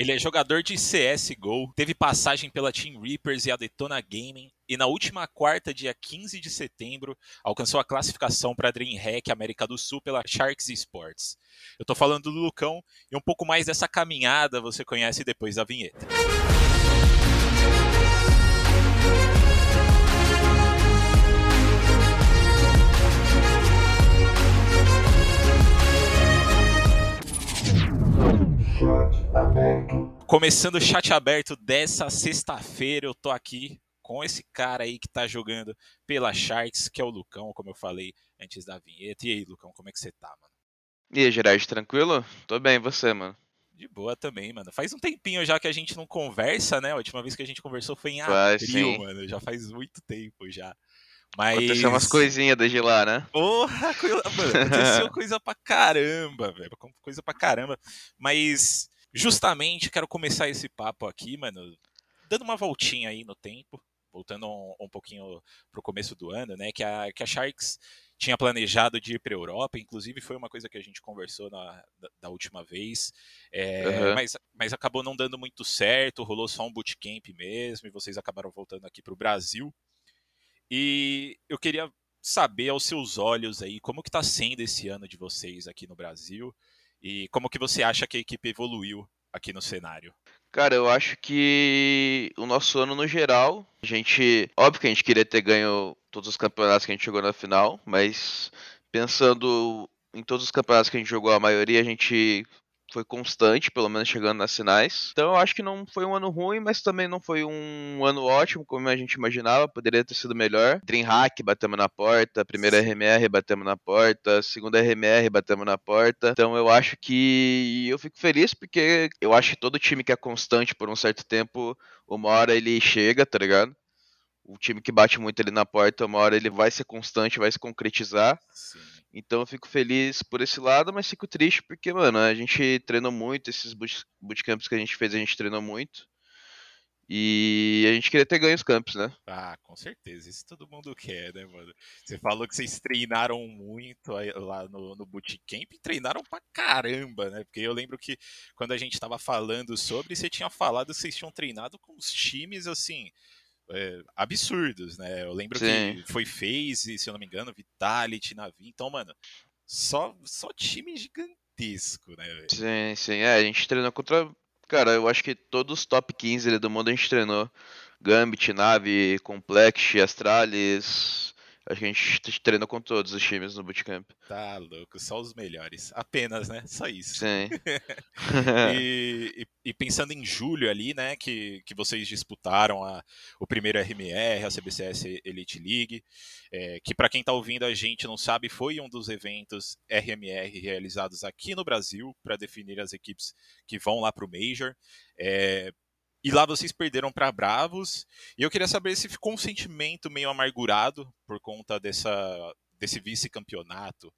Ele é jogador de CSGO, teve passagem pela Team Reapers e a Detona Gaming, e na última quarta, dia 15 de setembro, alcançou a classificação para DreamHack América do Sul pela Sharks Esports. Eu tô falando do Lucão e um pouco mais dessa caminhada você conhece depois da vinheta. Começando o chat aberto dessa sexta-feira, eu tô aqui com esse cara aí que tá jogando pela Sharks, que é o Lucão, como eu falei antes da vinheta. E aí, Lucão, como é que você tá, mano? E aí, Gerard, tranquilo? Tô bem, e você, mano? De boa também, mano. Faz um tempinho já que a gente não conversa, né? A última vez que a gente conversou foi em Faz, abril, sim. mano. Já faz muito tempo já. Mas... Aconteceu umas coisinhas desde lá, né? Porra, coisa... mano, aconteceu coisa pra caramba, velho. Coisa pra caramba. Mas justamente quero começar esse papo aqui, mano, dando uma voltinha aí no tempo, voltando um, um pouquinho pro começo do ano, né? Que a, que a Sharks tinha planejado de ir para a Europa, inclusive foi uma coisa que a gente conversou na, da, da última vez, é, Uhum. mas, mas acabou não dando muito certo, rolou só um bootcamp mesmo, e vocês acabaram voltando aqui para o Brasil. E eu queria saber aos seus olhos aí como que tá sendo esse ano de vocês aqui no Brasil e como que você acha que a equipe evoluiu aqui no cenário. Cara, eu acho que o nosso ano no geral, a gente. Óbvio que a gente queria ter ganho todos os campeonatos que a gente jogou na final, mas pensando em todos os campeonatos que a gente jogou, a maioria a gente foi constante, pelo menos chegando nas finais. Então eu acho que não foi um ano ruim, mas também não foi um ano ótimo, como a gente imaginava, poderia ter sido melhor. Dreamhack batemos na porta, primeira RMR batemos na porta, segunda RMR batemos na porta. Então eu acho que eu fico feliz porque eu acho que todo time que é constante por um certo tempo, uma hora ele chega, tá ligado? O time que bate muito ali na porta, uma hora ele vai ser constante, vai se concretizar. Sim. Então eu fico feliz por esse lado, mas fico triste porque, mano, a gente treinou muito, esses boot- bootcamps que a gente fez, a gente treinou muito. E a gente queria ter ganho os campos, né? Ah, com certeza, isso todo mundo quer, né, mano? Você falou que vocês treinaram muito lá no, no bootcamp e treinaram pra caramba, né? Porque eu lembro que quando a gente tava falando sobre, você tinha falado que vocês tinham treinado com os times, assim, é, absurdos, né? Eu lembro Sim. que foi FaZe, se eu não me engano, Vitality, Navi. Então, mano, só, só time gigantesco, né, velho? Sim, sim. É, a gente treinou contra. Cara, eu acho que todos os top 15 ali do mundo a gente treinou. Gambit, Nave, Complex, Astralis. Acho que a gente treinou com todos os times no bootcamp. Tá louco, só os melhores. Apenas, né? Só isso. Sim. E, e- e pensando em julho ali, né, que, que vocês disputaram a, o primeiro RMR, a CBCS Elite League, é, que para quem tá ouvindo a gente não sabe, foi um dos eventos RMR realizados aqui no Brasil para definir as equipes que vão lá pro Major. É, e lá vocês perderam para Bravos. E eu queria saber se ficou um sentimento meio amargurado por conta dessa, desse vice-campeonato.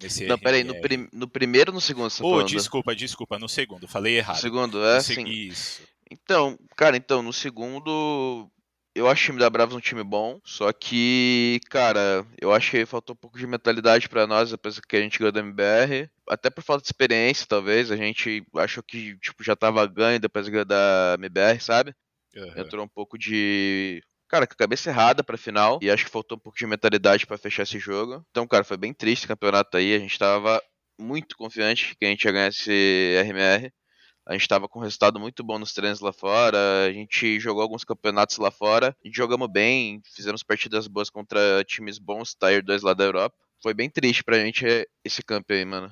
Nesse Não, peraí, no, prim- no primeiro ou no segundo você tá falando? desculpa, desculpa, no segundo, falei errado. No segundo, No é, sim. Isso. Então, cara, então, no segundo, eu acho o time da Bravos um time bom, só que, cara, eu acho que faltou um pouco de mentalidade pra nós depois que a gente ganhou da MBR, até por falta de experiência, talvez, a gente achou que, tipo, já tava ganho depois que ganhou da MBR, sabe? Aham. Entrou um pouco de... Cara, com a cabeça errada pra final, e acho que faltou um pouco de mentalidade pra fechar esse jogo. Então, cara, foi bem triste o campeonato aí, a gente tava muito confiante que a gente ia ganhar esse RMR. A gente tava com um resultado muito bom nos treinos lá fora. A gente jogou alguns campeonatos lá fora. Gente jogamos bem, fizemos partidas boas contra times bons, Tier 2 lá da Europa. Foi bem triste pra gente esse campo aí, mano.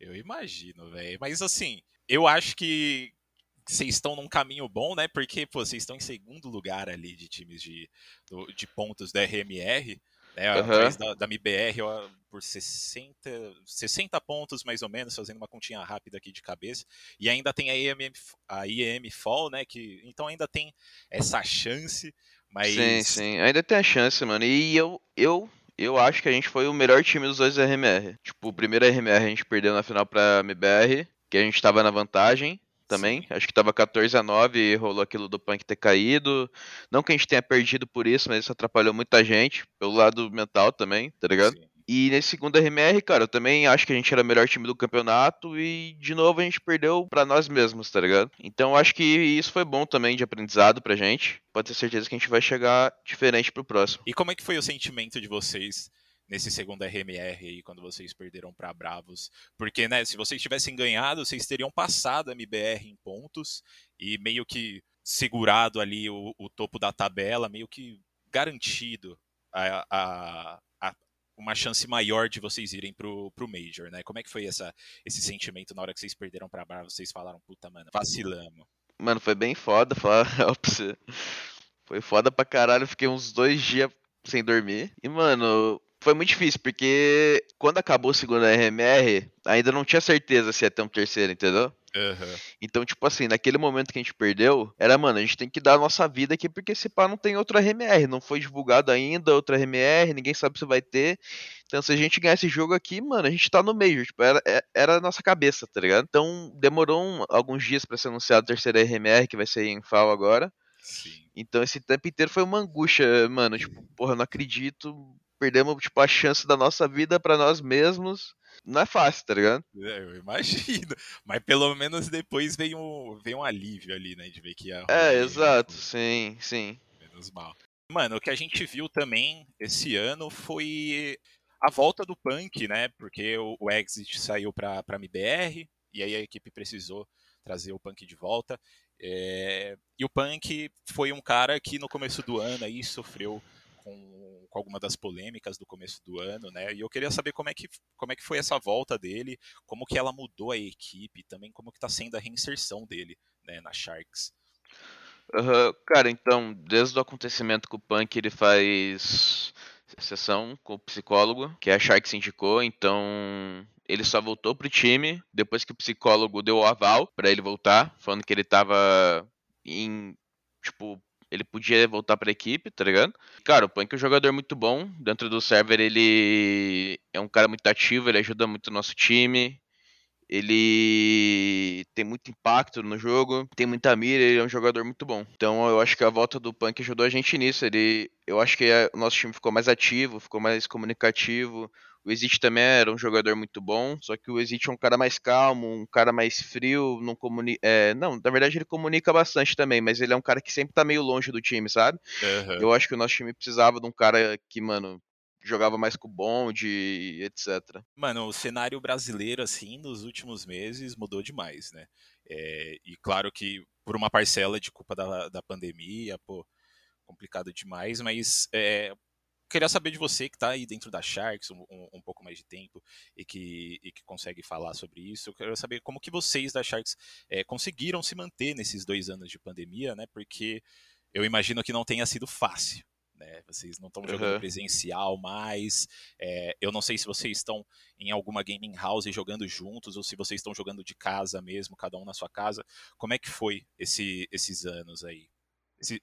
Eu imagino, velho. Mas assim, eu acho que vocês estão num caminho bom, né? Porque, pô, vocês estão em segundo lugar ali de times de, de pontos da RMR, né? Aham. Atrás da, da MBR ó, por 60, 60 pontos, mais ou menos, fazendo uma continha rápida aqui de cabeça. E ainda tem a IEM, a IEM Fall, né? Que, então ainda tem essa chance, mas... Sim, sim. Ainda tem a chance, mano. E eu, eu, eu acho que a gente foi o melhor time dos dois RMR. Tipo, o primeiro RMR a gente perdeu na final pra MBR, que a gente tava na vantagem também. Sim. Acho que tava 14 a 9 e rolou aquilo do Punk ter caído. Não que a gente tenha perdido por isso, mas isso atrapalhou muita gente, pelo lado mental também, tá ligado? Sim. E nesse segundo RMR, cara, eu também acho que a gente era o melhor time do campeonato e de novo a gente perdeu para nós mesmos, tá ligado? Então eu acho que isso foi bom também de aprendizado pra gente. Pode ter certeza que a gente vai chegar diferente pro próximo. E como é que foi o sentimento de vocês nesse segundo RMR aí, quando vocês perderam para Bravos. Porque, né, se vocês tivessem ganhado, vocês teriam passado a MBR em pontos e meio que segurado ali o, o topo da tabela, meio que garantido a, a, a, uma chance maior de vocês irem pro, pro Major, né? Como é que foi essa, esse sentimento na hora que vocês perderam pra Bravos? Vocês falaram, puta, mano, vacilamos. Mano, foi bem foda. Foi foda pra caralho, fiquei uns dois dias sem dormir. E, mano, foi muito difícil, porque quando acabou o segundo RMR, ainda não tinha certeza se ia ter um terceiro, entendeu? Uhum. Então, tipo assim, naquele momento que a gente perdeu, era, mano, a gente tem que dar a nossa vida aqui, porque esse pá não tem outro RMR, não foi divulgado ainda outro RMR, ninguém sabe se vai ter. Então, se a gente ganhar esse jogo aqui, mano, a gente tá no meio, tipo, era, é, era a nossa cabeça, tá ligado? Então, demorou um, alguns dias para ser anunciado o terceiro RMR, que vai ser em FAO agora. Sim. Então, esse tempo inteiro foi uma angústia, mano, tipo, porra, eu não acredito, perdemos tipo, a chance da nossa vida para nós mesmos. Não é fácil, tá ligado? É, eu imagino. Mas pelo menos depois vem um, vem um alívio ali, né? De ver que a. É, exato, tipo, sim, sim. Menos mal. Mano, o que a gente viu também esse ano foi a volta do Punk, né? Porque o, o Exit saiu pra, pra MBR, e aí a equipe precisou trazer o Punk de volta. É, e o Punk foi um cara que no começo do ano aí sofreu com, com alguma das polêmicas do começo do ano, né? E eu queria saber como é que, como é que foi essa volta dele, como que ela mudou a equipe, também como que está sendo a reinserção dele, né, na Sharks. Uhum. Cara, então, desde o acontecimento com o Punk, ele faz sessão com o psicólogo, que a Sharks indicou, então ele só voltou pro time depois que o psicólogo deu o aval para ele voltar, falando que ele tava em, tipo, ele podia voltar para a equipe, tá ligado? Cara, o Punk é um jogador muito bom. Dentro do server, ele é um cara muito ativo, ele ajuda muito o nosso time. Ele tem muito impacto no jogo, tem muita mira, ele é um jogador muito bom. Então eu acho que a volta do Punk ajudou a gente nisso. Ele, eu acho que o nosso time ficou mais ativo, ficou mais comunicativo. O Exit também era um jogador muito bom, só que o Exit é um cara mais calmo, um cara mais frio, não comunica. É, não, na verdade ele comunica bastante também, mas ele é um cara que sempre tá meio longe do time, sabe? Uhum. Eu acho que o nosso time precisava de um cara que, mano, jogava mais com o bonde, etc. Mano, o cenário brasileiro, assim, nos últimos meses mudou demais, né? É, e claro que por uma parcela de culpa da, da pandemia, pô, complicado demais, mas é, queria saber de você que está aí dentro da Sharks um, um, pouco mais de tempo e que, e que consegue falar sobre isso. Eu quero saber como que vocês da Sharks é, conseguiram se manter nesses dois anos de pandemia, né? Porque eu imagino que não tenha sido fácil. Né? Vocês não estão jogando uhum. presencial mais. É, eu não sei se vocês estão em alguma gaming house jogando juntos ou se vocês estão jogando de casa mesmo, cada um na sua casa. Como é que foi esse, esses anos aí?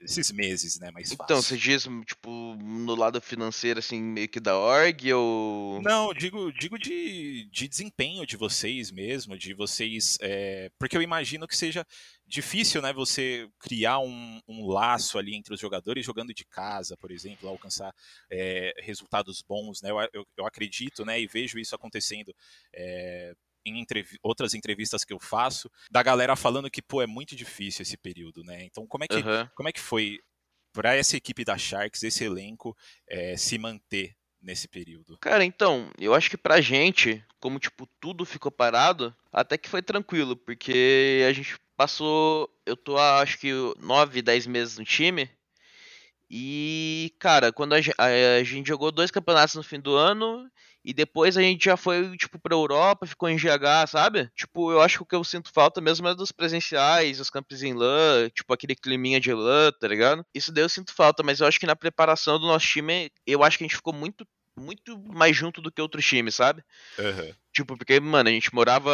Esses meses, né, mais fácil. Então, você diz, tipo, no lado financeiro, assim, meio que da org, ou... Não, digo, digo de, de desempenho de vocês mesmo, de vocês... É... Porque eu imagino que seja difícil, né, você criar um, um, laço ali entre os jogadores jogando de casa, por exemplo, alcançar é, resultados bons, né, eu, eu, eu, acredito, né, e vejo isso acontecendo é, em entrev outras entrevistas que eu faço, da galera falando que, pô, é muito difícil esse período, né? Então, como é que, uhum. como é que foi para essa equipe da Sharks, esse elenco, é, se manter nesse período? Cara, então, eu acho que pra gente, como, tipo, tudo ficou parado, até que foi tranquilo, porque a gente passou, eu tô, acho que, 9, 10 meses no time, e, cara, quando a, a, a gente jogou dois campeonatos no fim do ano e depois a gente já foi, tipo, pra Europa, ficou em GH, sabe? Tipo, eu acho que o que eu sinto falta mesmo é dos presenciais, os campos em LAN, tipo, aquele climinha de LAN, tá ligado? Isso daí eu sinto falta, mas eu acho que na preparação do nosso time, eu acho que a gente ficou muito muito mais junto do que outros times, sabe? Uhum. Tipo, porque, mano, a gente morava.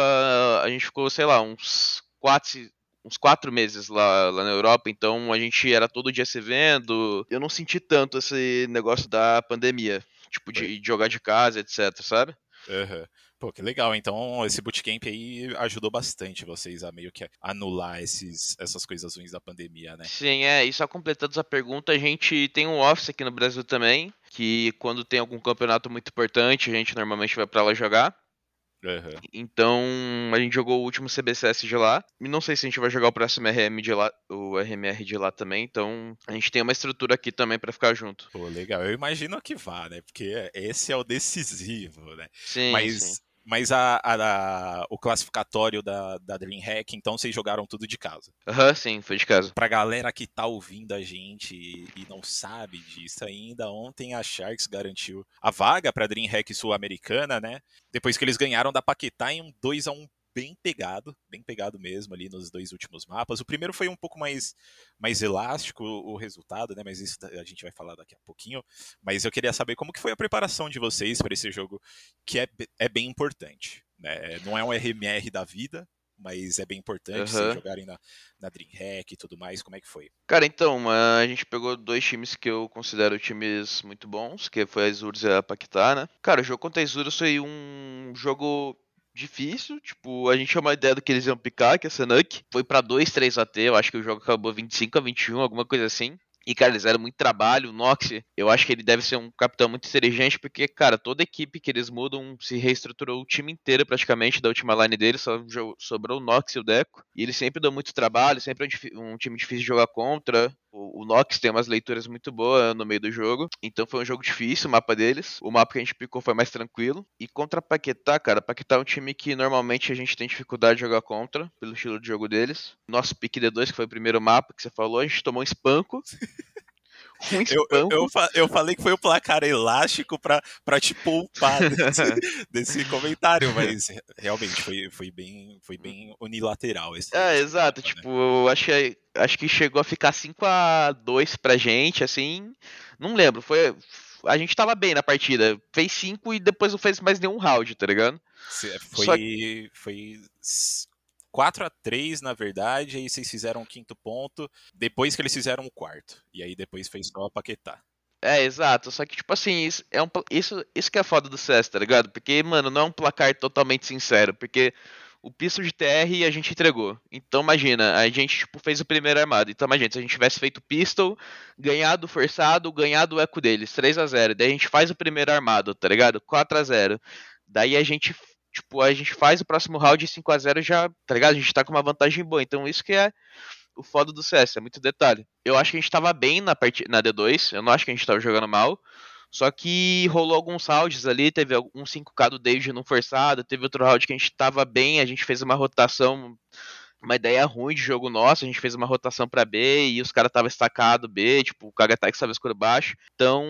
A gente ficou, sei lá, uns quatro, uns quatro meses lá, lá na Europa, então a gente era todo dia se vendo. Eu não senti tanto esse negócio da pandemia tipo, de, de jogar de casa, etc, sabe? Uhum. Pô, que legal. Então, esse bootcamp aí ajudou bastante vocês a meio que anular esses, essas coisas ruins da pandemia, né? Sim, é. E só completando essa pergunta, a gente tem um office aqui no Brasil também, que quando tem algum campeonato muito importante, a gente normalmente vai para lá jogar. Uhum. Então, a gente jogou o último CBCS de lá. E não sei se a gente vai jogar o próximo RM de lá, o RMR de lá também. Então, a gente tem uma estrutura aqui também para ficar junto. Pô, legal. Eu imagino que vá, né? Porque esse é o decisivo, né? Sim, Mas sim. Mas a, a, a, o classificatório da, da DreamHack, então vocês jogaram tudo de casa. Aham, uhum, sim, foi de casa. Pra galera que tá ouvindo a gente e, e, não sabe disso ainda, ontem a Sharks garantiu a vaga pra DreamHack Sul-Americana, né? Depois que eles ganharam da Paquetá em um 2 a 1 bem pegado, bem pegado mesmo ali nos dois últimos mapas. O primeiro foi um pouco mais, mais elástico o resultado, né? Mas isso a gente vai falar daqui a pouquinho. Mas eu queria saber como que foi a preparação de vocês para esse jogo, que é, é bem importante. Né? Não é um RMR da vida, mas é bem importante uhum. vocês jogarem na, na DreamHack e tudo mais. Como é que foi? Cara, então, a gente pegou dois times que eu considero times muito bons, que foi a Isurus e a Paquetá, né? Cara, o jogo contra a Isurus foi um jogo difícil. Tipo, a gente tinha uma ideia do que eles iam picar, que é Sanuk. Foi para 2, 3 AT, eu acho que o jogo acabou 25 a 21, alguma coisa assim. E, cara, eles eram muito trabalho. O Nox, eu acho que ele deve ser um capitão muito inteligente, porque, cara, toda equipe que eles mudam se reestruturou o time inteiro praticamente da última line dele, só sobrou o Nox e o Deco. E eles sempre dão muito trabalho, sempre é um, time difícil de jogar contra. O, o Nox tem umas leituras muito boas no meio do jogo. Então foi um jogo difícil o mapa deles. O mapa que a gente picou foi mais tranquilo. E contra Paquetá, cara, Paquetá é um time que normalmente a gente tem dificuldade de jogar contra, pelo estilo de jogo deles. Nosso pick D2, que foi o primeiro mapa que você falou, a gente tomou um espanco. Um eu, eu, eu, eu, falei que foi o placar elástico pra, pra te poupar desse, desse comentário, mas realmente foi, foi, bem, foi bem unilateral esse. É, exato. Né? Tipo, eu acho, acho que chegou a ficar 5 a 2 pra gente, assim. Não lembro. Foi. A gente tava bem na partida. Fez 5 e depois não fez mais nenhum round, tá ligado? Foi. Só... Foi 4 a 3 na verdade, aí vocês fizeram o quinto ponto, depois que eles fizeram o quarto. E aí depois fez só a Paquetá. É, exato. Só que, tipo assim, isso, é um, isso, isso que é foda do CS, tá ligado? Porque, mano, não é um placar totalmente sincero. Porque o pistol de TR a gente entregou. Então, imagina, a gente, tipo, fez o primeiro armado. Então, imagina, se a gente tivesse feito pistol, ganhado forçado, ganhado o eco deles, 3 a 0 Daí a gente faz o primeiro armado, tá ligado? 4 a 0 Daí a gente tipo, a gente faz o próximo round 5 a 0 já, tá ligado? A gente tá com uma vantagem boa. Então isso que é o foda do CS, é muito detalhe. Eu acho que a gente tava bem na, part... na D2, eu não acho que a gente tava jogando mal. Só que rolou alguns rounds ali, teve um 5k do David no forçado, teve outro round que a gente tava bem, a gente fez uma rotação, uma ideia ruim de jogo nosso, a gente fez uma rotação para B e os caras estavam estacado B, tipo, o Kagatai que estava escuro baixo. Então,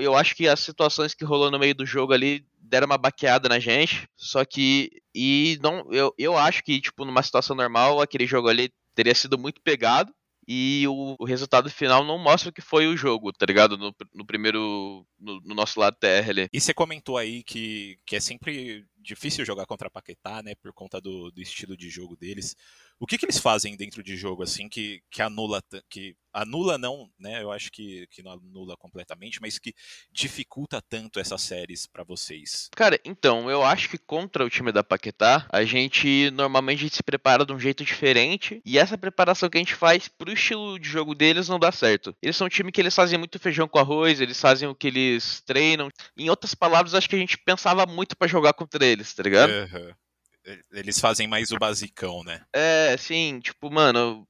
eu acho que as situações que rolou no meio do jogo ali deram uma baqueada na gente. Só que. E não. Eu, eu acho que, tipo, numa situação normal, aquele jogo ali teria sido muito pegado. E o, o resultado final não mostra o que foi o jogo, tá ligado? No, no primeiro. No, no, nosso lado TR ali. E você comentou aí que, que é sempre difícil jogar contra Paquetá, né? Por conta do, do estilo de jogo deles. O que, que eles fazem dentro de jogo, assim, que, que anula, que anula não, né? Eu acho que, que não anula completamente, mas que dificulta tanto essas séries para vocês? Cara, então, eu acho que contra o time da Paquetá, a gente normalmente a gente se prepara de um jeito diferente, e essa preparação que a gente faz pro estilo de jogo deles não dá certo. Eles são um time que eles fazem muito feijão com arroz, eles fazem o que eles treinam. Em outras palavras, acho que a gente pensava muito para jogar contra eles, tá ligado? Uhum. Eles fazem mais o basicão, né? É, sim, tipo, mano,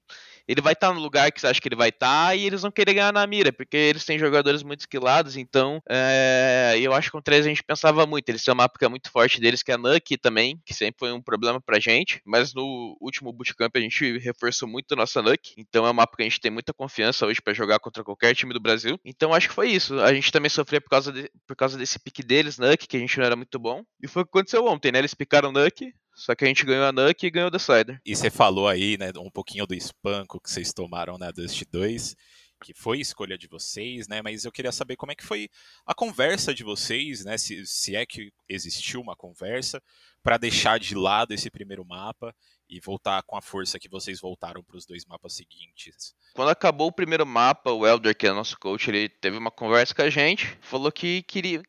ele vai estar tá no lugar que você acha que ele vai estar tá, e eles vão querer ganhar na mira, porque eles têm jogadores muito esquilados, então é, eu acho que com três a gente pensava muito. Eles têm uma mapa muito forte deles, que é a Nuke também, que sempre foi um problema pra gente, mas no último bootcamp a gente reforçou muito a nossa Nuke, então é uma mapa que a gente tem muita confiança hoje para jogar contra qualquer time do Brasil. Então acho que foi isso. A gente também sofreu por causa, de, por causa desse pique deles, Nuke, que a gente não era muito bom, e foi o que aconteceu ontem, né? Eles picaram Nuke, só que a gente ganhou a Nuke e ganhou o Decider. E você falou aí, né, um pouquinho do espanco que vocês tomaram na Dust 2, que foi escolha de vocês, né? Mas eu queria saber como é que foi a conversa de vocês, né? Se, se é que existiu uma conversa para deixar de lado esse primeiro mapa e voltar com a força que vocês voltaram para os dois mapas seguintes. Quando acabou o primeiro mapa, o Elder, que é nosso coach, ele teve uma conversa com a gente, falou que queria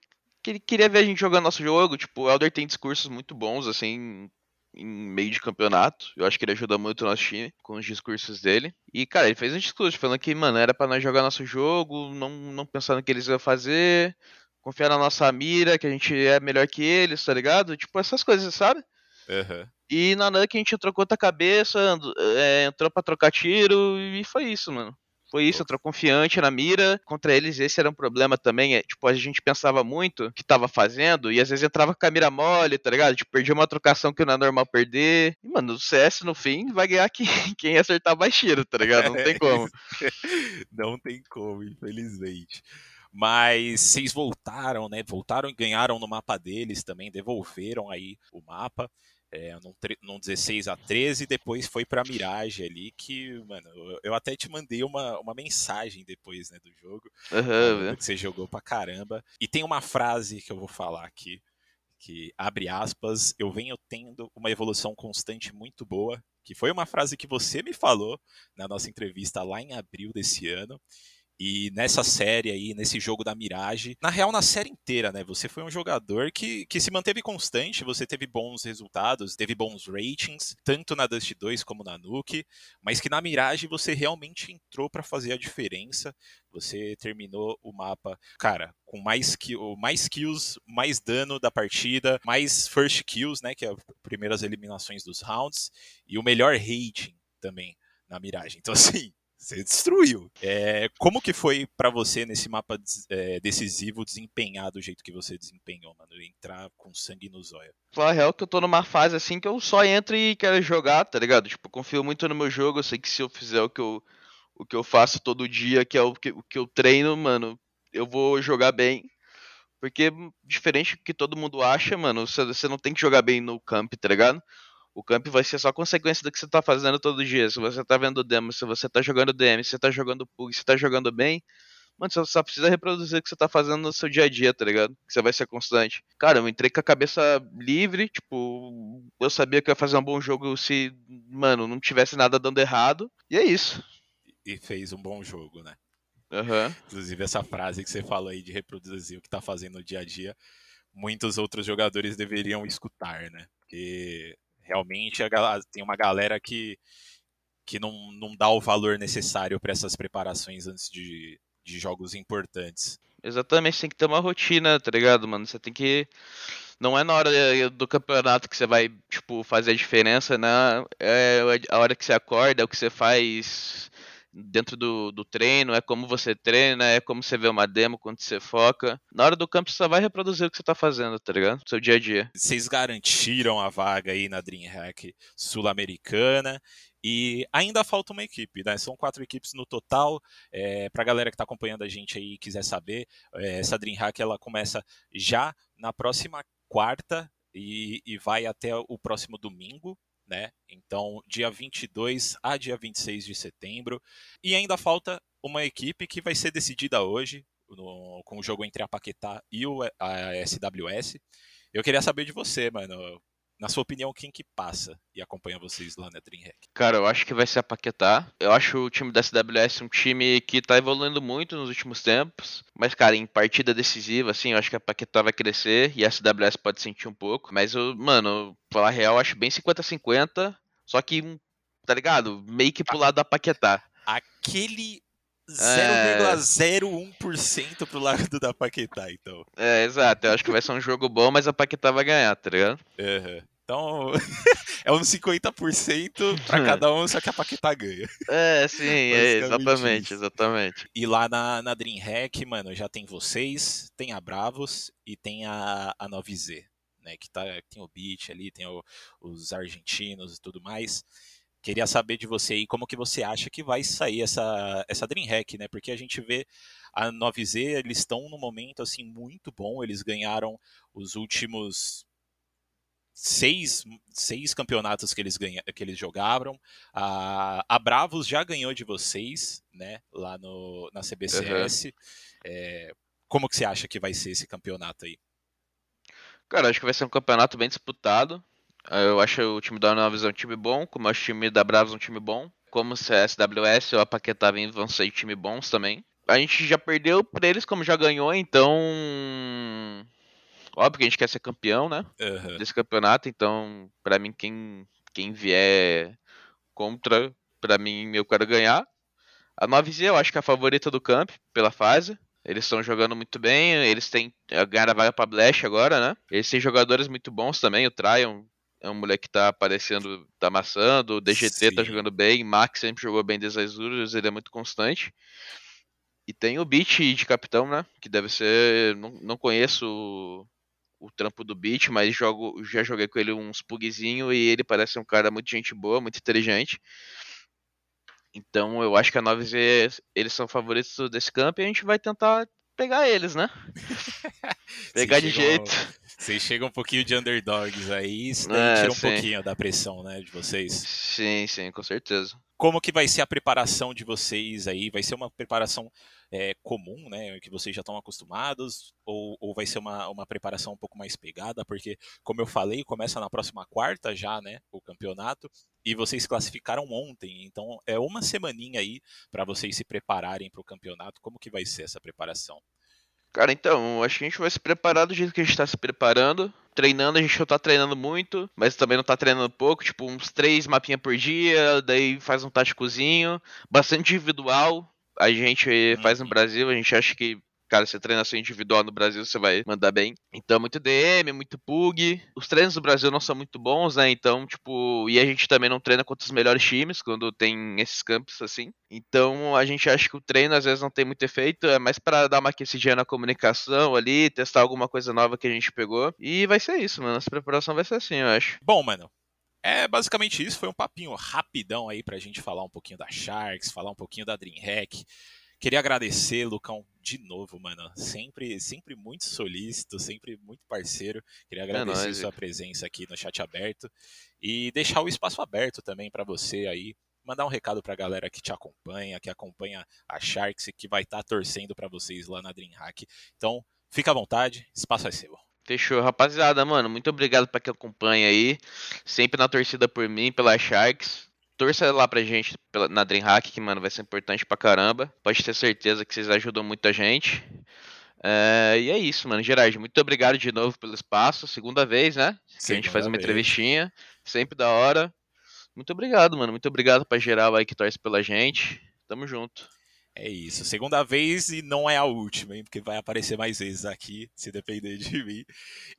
que queria ver a gente jogando nosso jogo. Tipo, o Elder tem discursos muito bons, assim, em meio de campeonato. Eu acho que ele ajuda muito o nosso time com os discursos dele. E, cara, ele fez um discurso falando que, mano, era para nós jogar nosso jogo, não, não pensar no que eles iam fazer, confiar na nossa mira, que a gente é melhor que eles, tá ligado? Tipo, essas coisas, sabe? Uhum. E na Nuke a gente trocou outra cabeça, é, entrou pra trocar tiro e foi isso, mano. Foi isso, entrou confiante na mira. Contra eles, esse era um problema também. É, tipo, a gente pensava muito que tava fazendo e às vezes entrava com a mira mole, tá ligado? Tipo, perdia uma trocação que não é normal perder. E, mano, o CS no fim vai ganhar quem, quem acertar mais tiro, tá ligado? Não tem como. não tem como, infelizmente. Mas vocês voltaram, né? Voltaram e ganharam no mapa deles também, devolveram aí o mapa é, num, num 16 a 13, depois foi pra Mirage ali, que, mano, eu até te mandei uma, uma mensagem depois, né, do jogo, uhum, que você jogou pra caramba. E tem uma frase que eu vou falar aqui, que abre aspas, eu venho tendo uma evolução constante muito boa, que foi uma frase que você me falou na nossa entrevista lá em abril desse ano, e nessa série aí, nesse jogo da Mirage, na real, na série inteira, né? Você foi um jogador que, que se manteve constante, você teve bons resultados, teve bons ratings, tanto na Dust 2 como na Nuke, mas que na Mirage você realmente entrou para fazer a diferença. Você terminou o mapa, cara, com mais, mais kills, mais dano da partida, mais first kills, né? Que é as primeiras eliminações dos rounds, e o melhor rating também na Mirage. Então, assim, você destruiu. É, como que foi para você nesse mapa é, decisivo desempenhar do jeito que você desempenhou, mano? Entrar com sangue no zóio. Falar real que eu tô numa fase assim que eu só entro e quero jogar, tá ligado? Tipo, confio muito no meu jogo, eu sei que se eu fizer o que eu, o que eu faço todo dia, que é o que, o que eu treino, mano, eu vou jogar bem. Porque, diferente do que todo mundo acha, mano, você não tem que jogar bem no camp, tá ligado? O camp vai ser só consequência do que você tá fazendo todo dia. Se você tá vendo demo, se você tá jogando DM, se você tá jogando PUG, se você tá jogando bem, mano, você só precisa reproduzir o que você tá fazendo no seu dia a dia, tá ligado? Que você vai ser constante. Cara, eu entrei com a cabeça livre, tipo, eu sabia que eu ia fazer um bom jogo se, mano, não tivesse nada dando errado. E é isso. E fez um bom jogo, né? Uhum. Inclusive essa frase que você falou aí de reproduzir o que tá fazendo no dia a dia, muitos outros jogadores deveriam escutar, né? Porque realmente a, tem uma galera que, que não, não dá o valor necessário para essas preparações antes de, de jogos importantes. Exatamente, tem que ter uma rotina, tá ligado, mano? Você tem que. Não é na hora do campeonato que você vai, tipo, fazer a diferença, né? É a hora que você acorda, é o que você faz dentro do, do treino, é como você treina, é como você vê uma demo, quando você foca. Na hora do campo você só vai reproduzir o que você tá fazendo, tá ligado? Seu dia a dia. Vocês garantiram a vaga aí na DreamHack Sul-Americana e ainda falta uma equipe, né? São quatro equipes no total. É, para a galera que está acompanhando a gente aí e quiser saber, é, essa DreamHack ela começa já na próxima quarta e, e vai até o próximo domingo, né? Então, dia 22 a dia 26 de setembro. E ainda falta uma equipe que vai ser decidida hoje, no, com o jogo entre a Paquetá e o, a SWS. Eu queria saber de você, mano na sua opinião, quem que passa e acompanha vocês lá na DreamHack? Cara, eu acho que vai ser a Paquetá. Eu acho o time da SWS um time que tá evoluindo muito nos últimos tempos. Mas, cara, em partida decisiva, assim, eu acho que a Paquetá vai crescer e a SWS pode sentir um pouco. Mas, eu, mano, falar real, eu acho bem 50-50. Só que, tá ligado? Meio que pro lado da Paquetá. Aquele 0,01% é... pro lado da Paquetá, então. É, exato. Eu acho que vai ser um jogo bom, mas a Paquetá vai ganhar, tá ligado? Uhum. Então, é uns 50% para é. cada um, só que a Paquetá ganha. É, sim, é, exatamente, isso. exatamente. E lá na, na DreamHack, mano, já tem vocês, tem a Bravos e tem a, a 9Z, né? Que tá, tem o Beat ali, tem o, os argentinos e tudo mais. Queria saber de você aí como que você acha que vai sair essa, essa DreamHack, né? Porque a gente vê a 9Z, eles estão num momento assim muito bom, eles ganharam os últimos seis, seis campeonatos que eles, ganha, que eles jogaram. A, a Bravos já ganhou de vocês, né? Lá no, na CBCS. Uhum. É, como que você acha que vai ser esse campeonato aí? Cara, acho que vai ser um campeonato bem disputado. Eu acho o time da Novas um time bom, como eu acho o time da Bravos um time bom. Como se a SWS ou a Paquetá vão ser time bons também. A gente já perdeu pra eles, como já ganhou, então Óbvio que a gente quer ser campeão, né? Aham. Desse campeonato, então, pra mim, quem, quem vier contra, pra mim, eu quero ganhar. A 9Z eu acho que é a favorita do camp pela fase. Eles estão jogando muito bem, eles têm ganhar a vaga pra Blast agora, né? Eles têm jogadores muito bons também, o Tryon é um moleque que tá aparecendo, tá amassando, o DGT tá Sim. jogando bem, Max sempre jogou bem desde as Azures, ele é muito constante. E tem o Beat de capitão, né? Que deve ser. Não, não conheço o, o trampo do Beat, mas jogo, já joguei com ele uns pugzinho e ele parece um cara muito gente boa, muito inteligente. Então eu acho que a 9Z eles são favoritos desse campo e a gente vai tentar pegar eles, né? pegar de jeito. Vocês chegam um pouquinho de underdogs aí, isso daí É, tira um sim. pouquinho da pressão, né, de vocês. Sim, sim, com certeza. Como que vai ser a preparação de vocês aí? Vai ser uma preparação é, comum, né, que vocês já estão acostumados? Ou, ou vai ser uma, uma preparação um pouco mais pegada? Porque, como eu falei, começa na próxima quarta já, né, o campeonato. E vocês classificaram ontem, então é uma semaninha aí para vocês se prepararem para o campeonato. Como que vai ser essa preparação? Cara, então, acho que a gente vai se preparar do jeito que a gente tá se preparando. Treinando, a gente não tá treinando muito, mas também não tá treinando pouco, tipo uns três mapinhas por dia, daí faz um táticozinho, bastante individual. A gente faz no Uhum. Brasil, a gente acha que, cara, se treina só individual no Brasil, você vai mandar bem. Então, muito DM, muito PUG. Os treinos do Brasil não são muito bons, né? Então, tipo, e a gente também não treina contra os melhores times quando tem esses campos assim. Então, a gente acha que o treino às vezes não tem muito efeito, é mais pra dar uma aquecidinha na comunicação ali, testar alguma coisa nova que a gente pegou. E vai ser isso, mano. Nossa preparação vai ser assim, eu acho. Bom, mano, é basicamente isso. Foi um papinho rapidão aí pra gente falar um pouquinho da Sharks, falar um pouquinho da DreamHack. Queria agradecer, Lucão, de novo, mano. Sempre, sempre muito solícito, sempre muito parceiro. Queria agradecer nóis, sua presença aqui no chat aberto e deixar o espaço aberto também pra você aí. Mandar um recado pra galera que te acompanha, que acompanha a Sharks e que vai estar torcendo pra vocês lá na DreamHack. Então, fica à vontade, espaço é seu. Fechou, rapaziada, mano. Muito obrigado pra quem acompanha aí. Sempre na torcida por mim, pela Sharks. Torça lá pra gente pela, na Dreamhack, que, mano, vai ser importante pra caramba. Pode ter certeza que vocês ajudam muita gente. É, e é isso, mano. Gerard, muito obrigado de novo pelo espaço. Segunda vez, né? Que a gente faz uma Segunda vez. entrevistinha. Sempre da hora. Muito obrigado, mano. Muito obrigado pra geral aí que torce pela gente. Tamo junto. É isso, segunda vez e não é a última, hein? Porque vai aparecer mais vezes aqui, se depender de mim.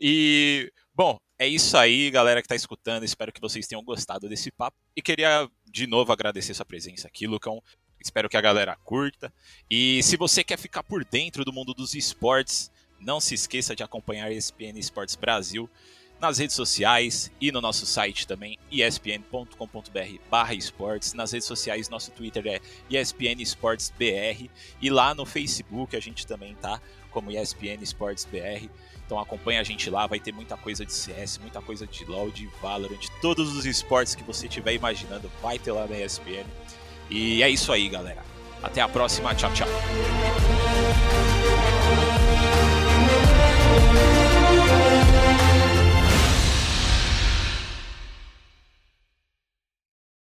E, bom, é isso aí, galera que tá escutando. Espero que vocês tenham gostado desse papo. E queria, de novo, agradecer sua presença aqui, Lucão. Espero que a galera curta. E se você quer ficar por dentro do mundo dos esportes, não se esqueça de acompanhar a ESPN Esportes Brasil nas redes sociais e no nosso site também, espn.com.br barra esportes. Nas redes sociais, nosso Twitter é ESPN Esportes BR e lá no Facebook a gente também tá como ESPN Esportes BR. Então acompanha a gente lá, vai ter muita coisa de CS, muita coisa de LoL, de Valorant, de todos os esportes que você estiver imaginando, vai ter lá na ESPN. E é isso aí, galera. Até a próxima, tchau, tchau.